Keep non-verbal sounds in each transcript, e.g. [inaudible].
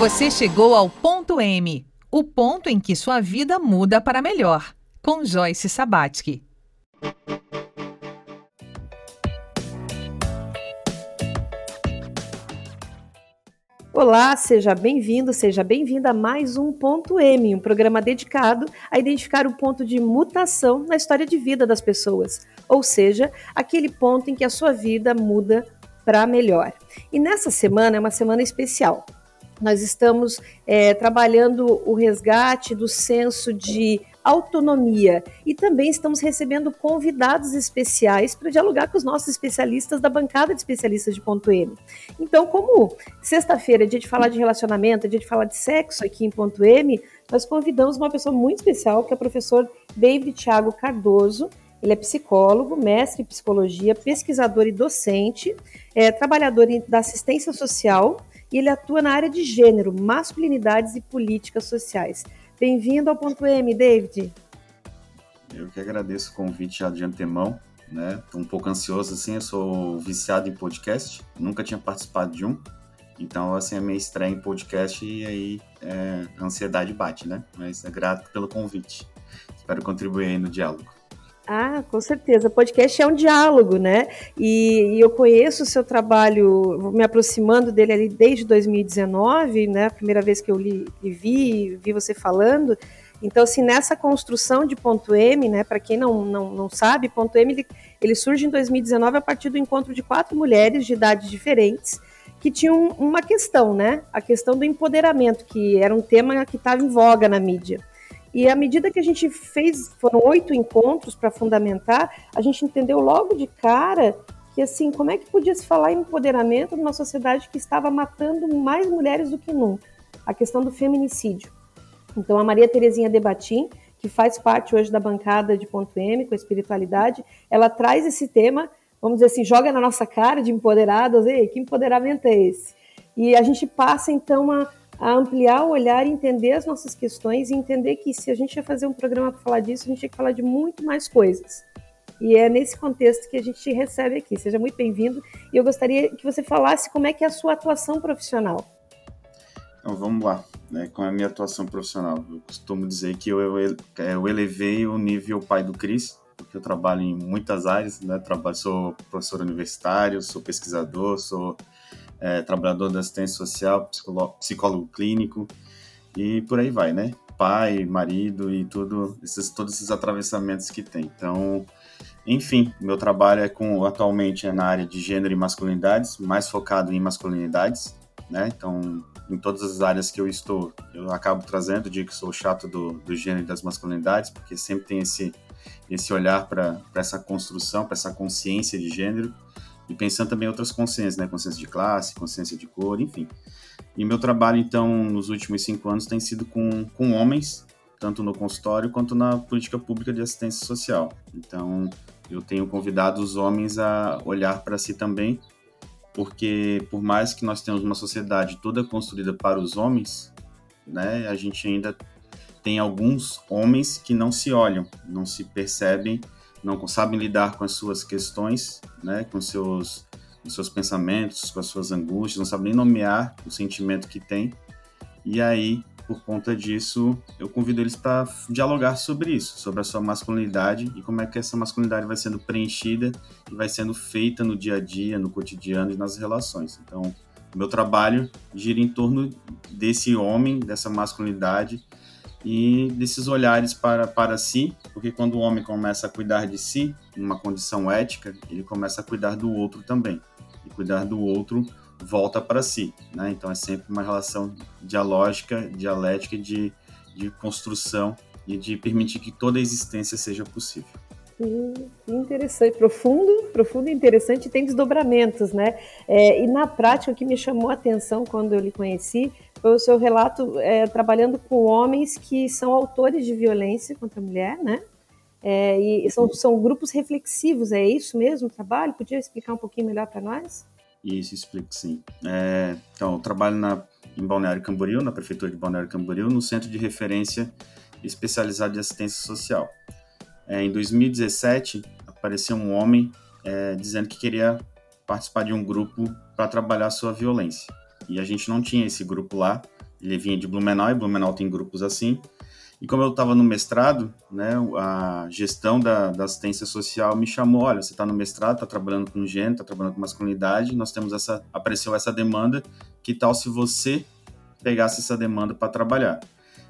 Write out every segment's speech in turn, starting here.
Você chegou ao ponto M, o ponto em que sua vida muda para melhor, com Joyce Sabatsky. Olá, seja bem-vindo, seja bem-vinda a mais um Ponto M, um programa dedicado a identificar o ponto de mutação na história de vida das pessoas, ou seja, aquele ponto em que a sua vida muda para melhor. E nessa semana é uma semana especial. Nós estamos é, trabalhando o resgate do senso de autonomia e também estamos recebendo convidados especiais para dialogar com os nossos especialistas da bancada de especialistas de ponto M. Então, como sexta-feira é dia de falar de relacionamento, é dia de falar de sexo aqui em ponto M, nós convidamos uma pessoa muito especial, que é o professor David Thiago Cardoso. Ele é psicólogo, mestre em psicologia, pesquisador e docente, é trabalhador da assistência social e ele atua na área de gênero, masculinidades e políticas sociais. Bem-vindo ao ponto M, David. Eu que agradeço o convite já de antemão, né? Tô um pouco ansioso assim, eu sou viciado em podcast, nunca tinha participado de um. Então, assim, é minha estreia em podcast e aí é, a ansiedade bate, né? Mas é grato pelo convite. Espero contribuir aí no diálogo. Ah, com certeza. Podcast é um diálogo, né? E, e, eu conheço o seu trabalho, me aproximando dele ali desde 2019, né? A primeira vez que eu li e vi, vi você falando. Então, assim, nessa construção de ponto M, né? Para quem não, não, não sabe, ponto M ele, ele surge em 2019 a partir do encontro de quatro mulheres de idades diferentes que tinham uma questão, né? A questão do empoderamento, que era um tema que estava em voga na mídia. E à medida que a gente fez, foram oito encontros para fundamentar, a gente entendeu logo de cara que assim, como é que podia se falar em empoderamento numa sociedade que estava matando mais mulheres do que nunca? A questão do feminicídio. Então a Maria Terezinha Debatim, que faz parte hoje da bancada de ponto M com a espiritualidade, ela traz esse tema, vamos dizer assim, joga na nossa cara de empoderadas, ei, que empoderamento é esse? E a gente passa então a a ampliar o olhar, entender as nossas questões e entender que se a gente ia fazer um programa para falar disso, a gente tinha que falar de muito mais coisas. E é nesse contexto que a gente te recebe aqui. Seja muito bem-vindo. E eu gostaria que você falasse como é que é a sua atuação profissional. Então, vamos lá. Né, com a minha atuação profissional, eu costumo dizer que eu, eu, eu elevei o nível pai do Cris, porque eu trabalho em muitas áreas, né? Trabalho, sou professor universitário, sou pesquisador, sou é, trabalhador da assistência social, psicólogo, clínico e por aí vai, né? Pai, marido e tudo, esses, todos esses atravessamentos que tem. Então, enfim, meu trabalho é com atualmente é na área de gênero e masculinidades, mais focado em masculinidades, né? Então, em todas as áreas que eu estou, eu acabo trazendo, digo que sou chato do, do gênero e das masculinidades, porque sempre tem esse, esse olhar para essa construção, para essa consciência de gênero e pensando também em outras consciências, né? Consciência de classe, consciência de cor, enfim. E meu trabalho, então, nos últimos cinco anos tem sido com, com homens, tanto no consultório quanto na política pública de assistência social. Então, eu tenho convidado os homens a olhar para si também, porque por mais que nós tenhamos uma sociedade toda construída para os homens, né, a gente ainda tem alguns homens que não se olham, não se percebem não sabem lidar com as suas questões, né, com seus, os seus pensamentos, com as suas angústias, não sabem nem nomear o sentimento que tem. E aí, por conta disso, eu convido eles para dialogar sobre isso, sobre a sua masculinidade e como é que essa masculinidade vai sendo preenchida e vai sendo feita no dia a dia, no cotidiano e nas relações. Então, meu trabalho gira em torno desse homem, dessa masculinidade e desses olhares para, para si, porque quando o homem começa a cuidar de si, numa condição ética, ele começa a cuidar do outro também. E cuidar do outro volta para si, né? Então é sempre uma relação dialógica, dialética de, de construção e de permitir que toda a existência seja possível. Que interessante, profundo, profundo e interessante, tem desdobramentos, né? É, e na prática, o que me chamou a atenção quando eu lhe conheci foi o seu relato é, trabalhando com homens que são autores de violência contra a mulher, né? É, e são, são grupos reflexivos, é isso mesmo o trabalho? Podia explicar um pouquinho melhor para nós? Isso, explico sim. É, então, eu trabalho na, em Balneário Camboriú, na Prefeitura de Balneário Camboriú, no Centro de Referência Especializado de Assistência Social. É, em 2017, apareceu um homem é, dizendo que queria participar de um grupo para trabalhar sua violência. E a gente não tinha esse grupo lá, Ele vinha de Blumenau, e Blumenau tem grupos assim. E como eu estava no mestrado, né, a gestão da, da, assistência social me chamou, olha, você está no mestrado, está trabalhando com gênero, está trabalhando com masculinidade, nós temos essa, apareceu essa demanda, que tal se você pegasse essa demanda para trabalhar?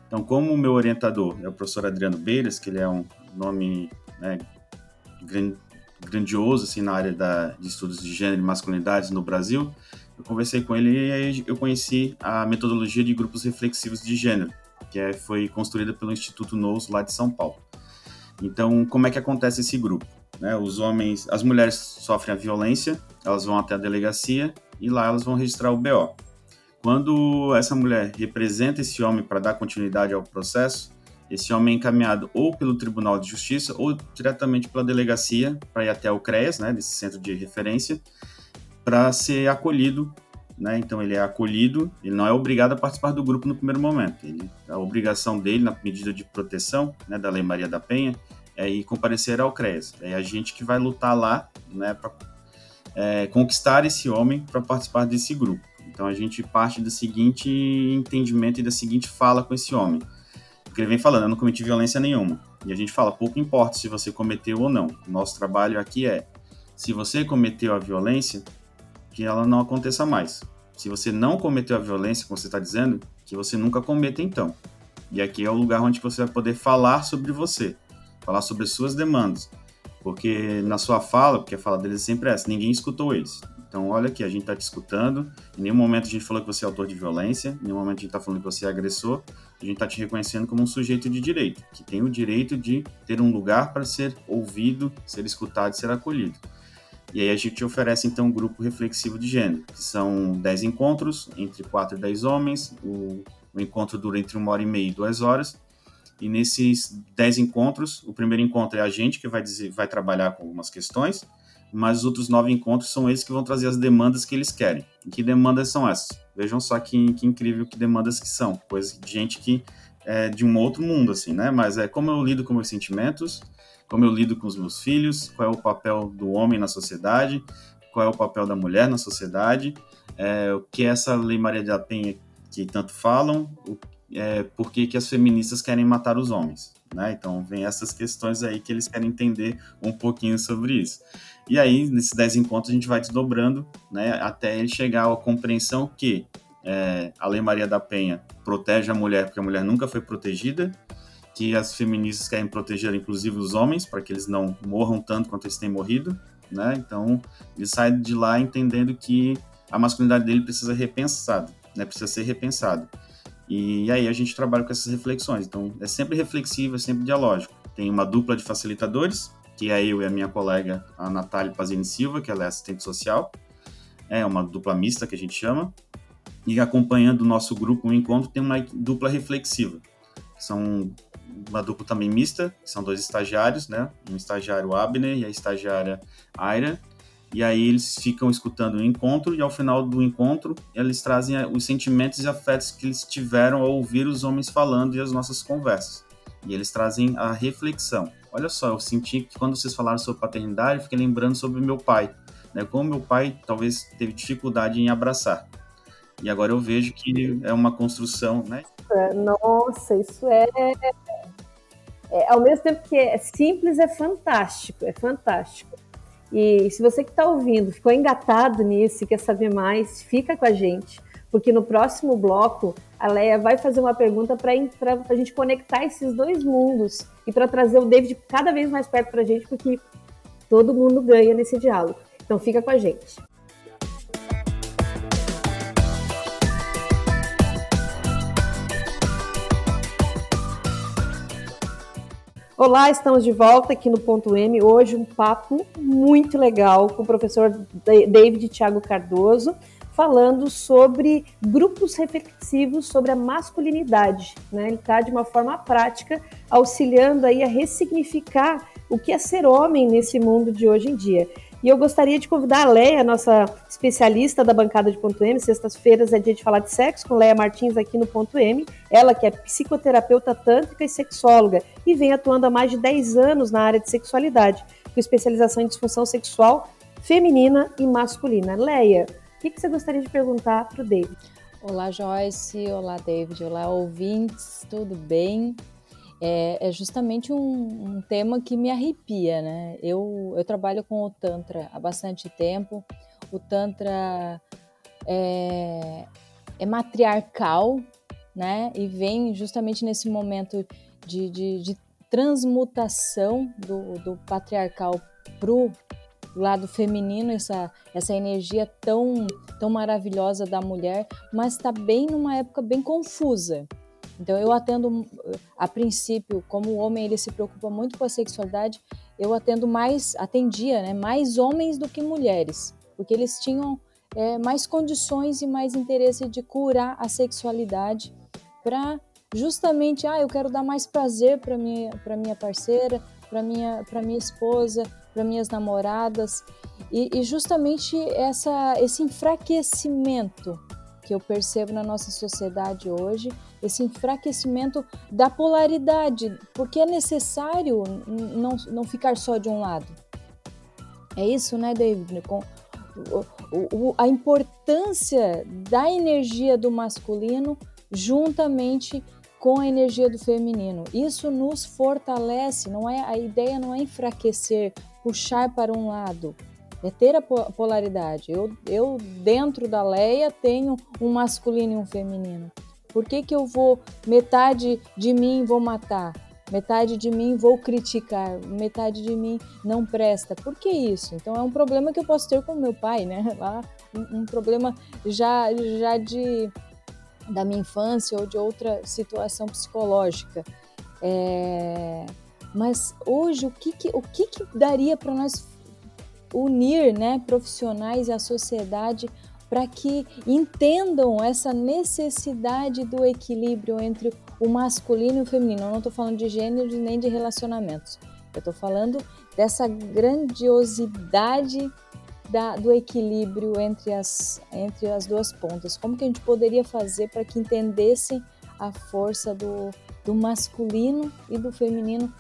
Então, como o meu orientador é o professor Adriano Beiras, que ele é um nome né, grandioso assim, na área da, de estudos de gênero e masculinidade no Brasil, eu conversei com ele e eu conheci a metodologia de grupos reflexivos de gênero, que é, foi construída pelo Instituto Nous lá de São Paulo. Então, como é que acontece esse grupo? Né, os homens, as mulheres sofrem a violência, elas vão até a delegacia e lá elas vão registrar o BO. Quando essa mulher representa esse homem para dar continuidade ao processo, esse homem é encaminhado ou pelo Tribunal de Justiça ou diretamente pela delegacia para ir até o CREAS, né, desse centro de referência, para ser acolhido né? Então ele é acolhido, ele não é obrigado a participar do grupo no primeiro momento. Ele, a obrigação dele, na medida de proteção né, da Lei Maria da Penha, é ir comparecer ao CREAS. É a gente que vai lutar lá né, para é, conquistar esse homem para participar desse grupo. Então a gente parte do seguinte entendimento e da seguinte fala com esse homem. Porque ele vem falando, eu não cometi violência nenhuma. E a gente fala, pouco importa se você cometeu ou não. Nosso trabalho aqui é, se você cometeu a violência, que ela não aconteça mais. Se você não cometeu a violência, como você está dizendo, que você nunca cometa então. E aqui é o lugar onde você vai poder falar sobre você, falar sobre as suas demandas. Porque na sua fala, porque a fala deles é sempre essa, ninguém escutou eles. Então, olha aqui, a gente está te escutando, em nenhum momento a gente falou que você é autor de violência, em nenhum momento a gente está falando que você é agressor, a gente está te reconhecendo como um sujeito de direito, que tem o direito de ter um lugar para ser ouvido, ser escutado e ser acolhido. E aí a gente oferece então um grupo reflexivo de gênero, que são 10 encontros, entre 4 e 10 homens, o, o encontro dura entre uma hora e meia e duas horas, e nesses 10 encontros, o primeiro encontro é a gente que vai, dizer, vai trabalhar com algumas questões, mas os outros nove encontros são eles que vão trazer as demandas que eles querem. E que demandas são essas? Vejam só que, que incrível que demandas que são, coisa de gente que é de um outro mundo, assim, né? Mas é como eu lido com meus sentimentos, como eu lido com os meus filhos, qual é o papel do homem na sociedade, qual é o papel da mulher na sociedade, é, o que é essa Lei Maria da Penha que tanto falam, o, é, por que, as feministas querem matar os homens. Né? Então, vem essas questões aí que eles querem entender um pouquinho sobre isso. E aí, nesses 10 encontros, a gente vai desdobrando né, até ele chegar à compreensão que é, a Lei Maria da Penha protege a mulher porque a mulher nunca foi protegida, que as feministas querem proteger, inclusive, os homens, para que eles não morram tanto quanto eles têm morrido, né? Então, ele sai de lá entendendo que a masculinidade dele precisa ser repensada, né? Precisa ser repensado. E aí a gente trabalha com essas reflexões. Então, é sempre reflexivo, é sempre dialógico. Tem uma dupla de facilitadores, que é eu e a minha colega, a Natália Pazini Silva, que ela é assistente social. É uma dupla mista que a gente chama. E acompanhando o nosso grupo, um encontro, tem uma dupla reflexiva. São uma dupla também mista, são dois estagiários, né? Um estagiário Abner e a estagiária Aira. E aí eles ficam escutando o encontro e ao final do encontro eles trazem os sentimentos e afetos que eles tiveram ao ouvir os homens falando e as nossas conversas. E eles trazem a reflexão. Olha só, eu senti que quando vocês falaram sobre paternidade, eu fiquei lembrando sobre meu pai. Né? Como meu pai talvez teve dificuldade em abraçar. E agora eu vejo que é uma construção, né? Nossa, isso é é, ao mesmo tempo que é simples, é fantástico, é fantástico. E se você que está ouvindo ficou engatado nisso e quer saber mais, fica com a gente, porque no próximo bloco a Leia vai fazer uma pergunta para a gente conectar esses dois mundos e para trazer o David cada vez mais perto para a gente, porque todo mundo ganha nesse diálogo. Então fica com a gente. Olá, estamos de volta aqui no Ponto M. Hoje um papo muito legal com o professor David Thiago Cardoso, falando sobre grupos reflexivos sobre a masculinidade. Né? Ele está de uma forma prática auxiliando aí a ressignificar o que é ser homem nesse mundo de hoje em dia. E eu gostaria de convidar a Leia, nossa especialista da bancada de Ponto M. Sextas-feiras é dia de falar de sexo com Leia Martins aqui no Ponto M. Ela que é psicoterapeuta tântrica e sexóloga e vem atuando há mais de 10 anos na área de sexualidade, com especialização em disfunção sexual feminina e masculina. Leia, o que, que você gostaria de perguntar para o David? Olá, Joyce. Olá, David. Olá, ouvintes. Tudo bem? É, é justamente um, um, tema que me arrepia, né? Eu, eu trabalho com o Tantra há bastante tempo. O Tantra é, é matriarcal, né? E vem justamente nesse momento de, de, de transmutação do, do patriarcal pro lado feminino, essa, essa energia tão, tão maravilhosa da mulher, mas está bem numa época bem confusa. Então eu atendo, a princípio, como o homem ele se preocupa muito com a sexualidade, eu atendo mais, atendia, né, mais homens do que mulheres, porque eles tinham é, mais condições e mais interesse de curar a sexualidade para justamente, ah, eu quero dar mais prazer para minha para minha parceira, para minha para minha esposa, para minhas namoradas. E, e justamente essa esse enfraquecimento que eu percebo na nossa sociedade hoje, esse enfraquecimento da polaridade, porque é necessário não, não ficar só de um lado. É isso, né, David? Com, o, o, a importância da energia do masculino juntamente com a energia do feminino. Isso nos fortalece, não é a ideia não é enfraquecer, puxar para um lado, é ter a polaridade. Eu, eu dentro da Leia tenho um masculino e um feminino. Por que, que eu vou metade de mim vou matar? Metade de mim vou criticar, metade de mim não presta. Por que isso? Então é um problema que eu posso ter com meu pai, né? [laughs] Lá, um, um problema já já de da minha infância ou de outra situação psicológica. É, mas hoje, o que, que o que, que daria para nós unir né, profissionais e a sociedade para que entendam essa necessidade do equilíbrio entre o masculino e o feminino? Eu não estou falando de gênero nem de relacionamentos. Eu estou falando dessa grandiosidade da, do equilíbrio entre as, entre as duas pontas. Como que a gente poderia fazer para que entendessem a força do, do masculino e do feminino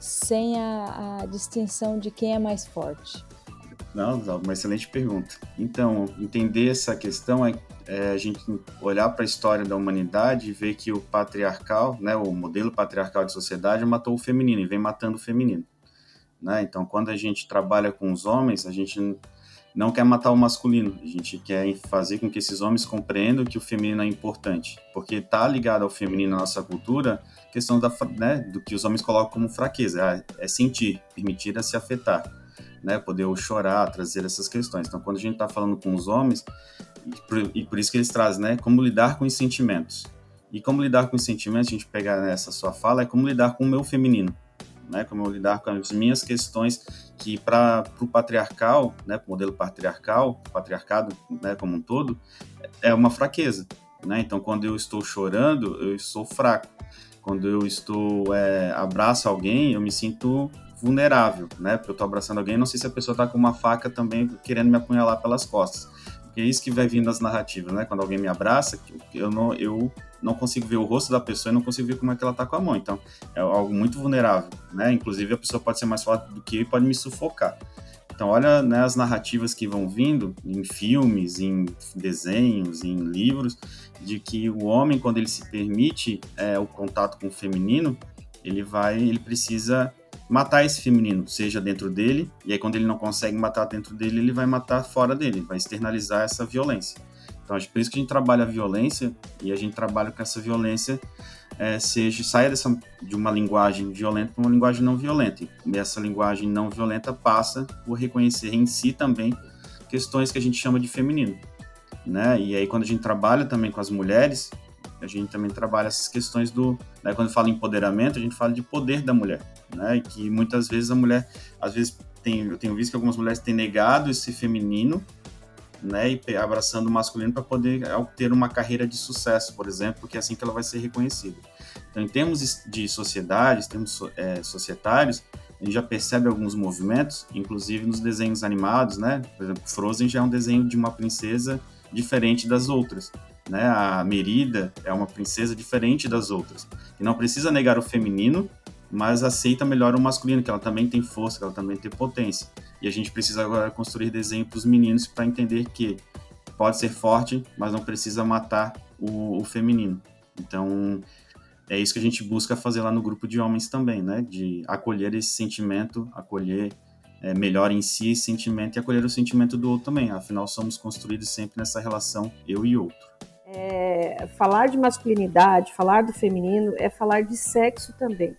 sem a, a distinção de quem é mais forte? Não, uma excelente pergunta. Então, entender essa questão é, é a gente olhar para a história da humanidade e ver que o patriarcal, né, o modelo patriarcal de sociedade matou o feminino e vem matando o feminino. Né? Então, quando a gente trabalha com os homens, a gente não quer matar o masculino, a gente quer fazer com que esses homens compreendam que o feminino é importante, porque está ligado ao feminino na nossa cultura, questão da, né, do que os homens colocam como fraqueza, é, é sentir, permitir a se afetar, né, poder chorar, trazer essas questões. Então, quando a gente está falando com os homens, e por, e por, isso que eles trazem, né, como lidar com os sentimentos. E como lidar com os sentimentos, a gente pegar nessa sua fala, é como lidar com o meu feminino né, como lidar com as minhas questões que para o patriarcal, né, o modelo patriarcal, patriarcado, né, como um todo, é uma fraqueza, né? Então, quando eu estou chorando, eu sou fraco. Quando eu estou é, abraço alguém, eu me sinto vulnerável, né? Porque eu estou abraçando alguém, não sei se a pessoa está com uma faca também querendo me apunhalar pelas costas. Porque é isso que vai vindo nas narrativas, né? Quando alguém me abraça, eu não, eu não consigo ver o rosto da pessoa e não consigo ver como é que ela tá com a mão. Então, é algo muito vulnerável, né? Inclusive, a pessoa pode ser mais forte do que eu e pode me sufocar. Então, olha né, as narrativas que vão vindo em filmes, em desenhos, em livros, de que o homem, quando ele se permite é, o contato com o feminino, ele vai, ele precisa matar esse feminino, seja dentro dele, e aí quando ele não consegue matar dentro dele, ele vai matar fora dele, vai externalizar essa violência. Então, acho por isso que a gente trabalha a violência e a gente trabalha com essa violência é, seja saia dessa, de uma linguagem violenta para uma linguagem não violenta. E essa linguagem não violenta passa por reconhecer em si também questões que a gente chama de feminino, né? E aí quando a gente trabalha também com as mulheres, a gente também trabalha essas questões do, né, quando fala empoderamento, a gente fala de poder da mulher, né? E que muitas vezes a mulher, às vezes tem, eu tenho visto que algumas mulheres têm negado esse feminino né, e abraçando o masculino para poder ter uma carreira de sucesso, por exemplo, porque é assim que ela vai ser reconhecida. Então, em termos de sociedades, termos é, societários, a gente já percebe alguns movimentos, inclusive nos desenhos animados, né? Por exemplo, Frozen já é um desenho de uma princesa diferente das outras. Né? A Merida é uma princesa diferente das outras, que não precisa negar o feminino, mas aceita melhor o masculino, que ela também tem força, que ela também tem potência. E a gente precisa agora construir desenho para os meninos para entender que pode ser forte, mas não precisa matar o, o feminino. Então, é isso que a gente busca fazer lá no grupo de homens também, né? De acolher esse sentimento, acolher é, melhor em si esse sentimento e acolher o sentimento do outro também. Afinal, somos construídos sempre nessa relação eu e outro. É, falar de masculinidade, falar do feminino é falar de sexo também.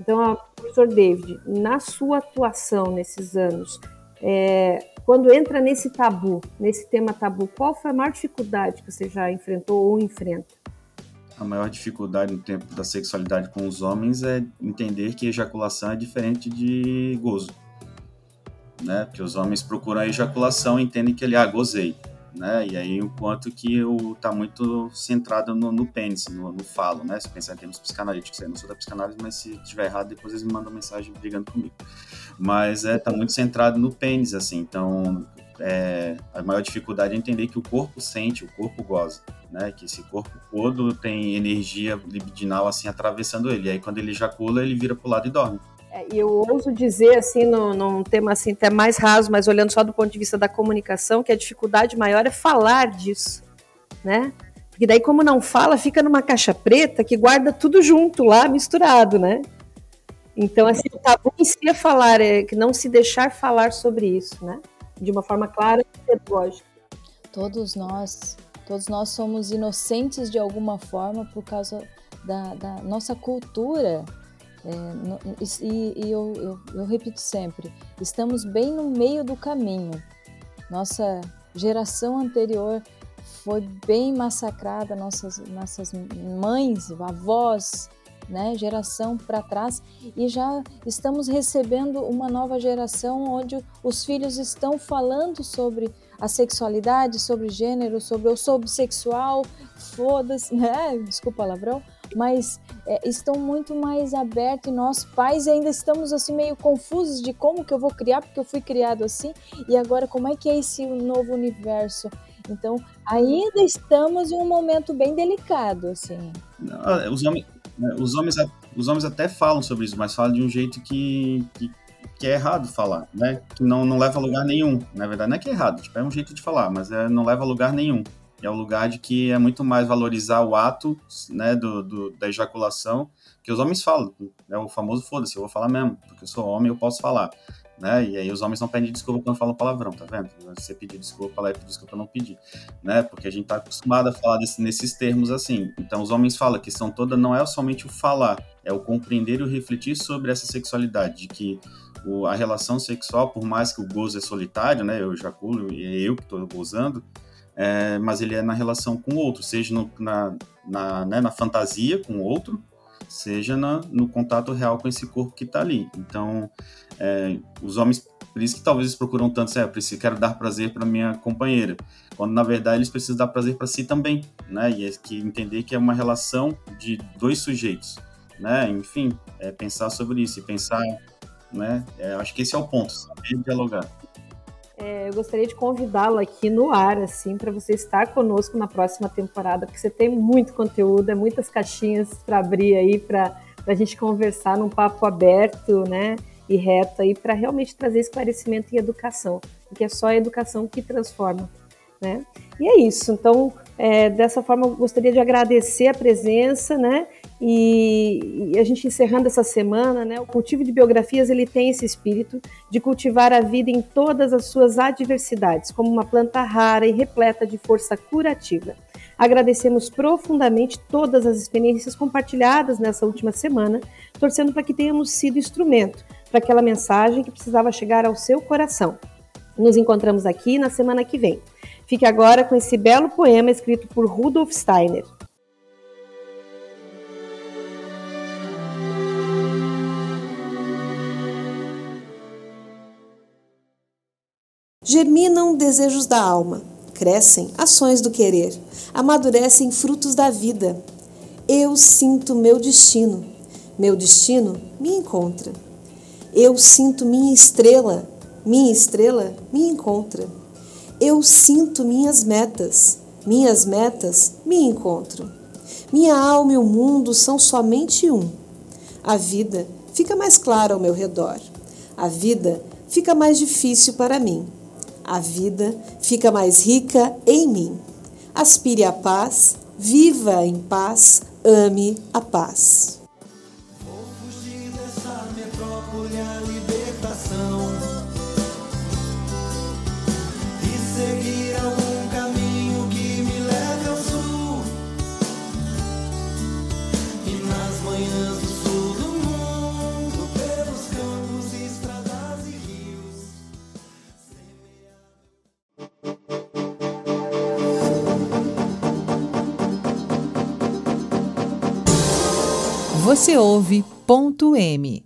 Então, professor David, na sua atuação nesses anos, é, quando entra nesse tabu, nesse tema tabu, qual foi a maior dificuldade que você já enfrentou ou enfrenta? A maior dificuldade no tempo da sexualidade com os homens é entender que ejaculação é diferente de gozo. Né? Porque os homens procuram a ejaculação e entendem que ele, ah, gozei. Né? E aí, enquanto que eu tá muito centrado no, no pênis, no, no, falo, né? Se pensar em termos psicanalíticos, eu não sou da psicanálise, mas se tiver errado, depois eles me mandam mensagem brigando comigo. Mas é, tá muito centrado no pênis, assim. Então, é, a maior dificuldade é entender que o corpo sente, o corpo goza, né? Que esse corpo todo tem energia libidinal, assim, atravessando ele. E aí, quando ele ejacula, ele vira pro lado e dorme. É, e eu ouso dizer, assim, no, num tema assim, até mais raso, mas olhando só do ponto de vista da comunicação, que a dificuldade maior é falar disso, né? Porque daí, como não fala, fica numa caixa preta que guarda tudo junto lá, misturado, né? Então, assim, o tabu em si é falar, é que não se deixar falar sobre isso, né? De uma forma clara e pedagógica. Todos nós, todos nós somos inocentes de alguma forma por causa da, da nossa cultura é, no, e, e eu, eu, eu, repito sempre: estamos bem no meio do caminho. Nossa geração anterior foi bem massacrada, nossas, nossas mães, avós, né, geração para trás, e já estamos recebendo uma nova geração onde os filhos estão falando sobre a sexualidade, sobre gênero, sobre eu sou bissexual, foda-se, né? Desculpa o palavrão, mas é, estão muito mais abertos e nós pais ainda estamos assim meio confusos de como que eu vou criar, porque eu fui criado assim, e agora como é que é esse novo universo? Então, ainda estamos em um momento bem delicado, assim. É, os homens, né, os homens, os homens até falam sobre isso, mas falam de um jeito que, que, que, é errado falar, né? Que não, não leva a lugar nenhum. Na verdade, não é que é errado, tipo, é um jeito de falar, mas é, não leva a lugar nenhum é o lugar de que é muito mais valorizar o ato né, do, do, da ejaculação que os homens falam. É o famoso foda-se, eu vou falar mesmo, porque eu sou homem eu posso falar. Né? E aí os homens não pedem desculpa quando falam palavrão, tá vendo? Você pedir desculpa, ela pedir desculpa, não pedir, né? Porque a gente tá acostumado a falar desse, nesses termos assim. Então os homens falam que são toda não é somente o falar, é o compreender e o refletir sobre essa sexualidade, de que o, a relação sexual, por mais que o gozo é solitário, né? Eu ejaculo e é eu que estou gozando, é, mas ele é na relação com o outro, seja no, na, na, né, na fantasia com o outro, seja na, no contato real com esse corpo que está ali. Então, é, os homens, por isso que talvez eles procuram tanto, é, eu quero dar prazer para minha companheira, quando na verdade eles precisam dar prazer para si também, né? E é que entender que é uma relação de dois sujeitos, né? Enfim, é pensar sobre isso e pensar, né? É, acho que esse é o ponto, saber dialogar. É, eu gostaria de convidá-lo aqui no ar, assim, para você estar conosco na próxima temporada, porque você tem muito conteúdo, é muitas caixinhas para abrir aí, para a gente conversar num papo aberto, né? E reto aí, para realmente trazer esclarecimento e educação, porque é só a educação que transforma. Né? E é isso. Então, é, dessa forma, eu gostaria de agradecer a presença, né? E, e, a gente encerrando essa semana, né? O cultivo de biografias ele tem esse espírito de cultivar a vida em todas as suas adversidades, como uma planta rara e repleta de força curativa. Agradecemos profundamente todas as experiências compartilhadas nessa última semana, torcendo para que tenhamos sido instrumento para aquela mensagem que precisava chegar ao seu coração. Nos encontramos aqui na semana que vem. Fique agora com esse belo poema escrito por Rudolf Steiner. Germinam desejos da alma, crescem ações do querer, amadurecem frutos da vida. Eu sinto meu destino, meu destino me encontra. Eu sinto minha estrela, minha estrela me encontra. Eu sinto minhas metas, minhas metas me encontram. Minha alma e o mundo são somente um. A vida fica mais clara ao meu redor. A vida fica mais difícil para mim. A vida fica mais rica em mim. Aspire a paz, viva em paz, ame a paz. Você ouve ponto M.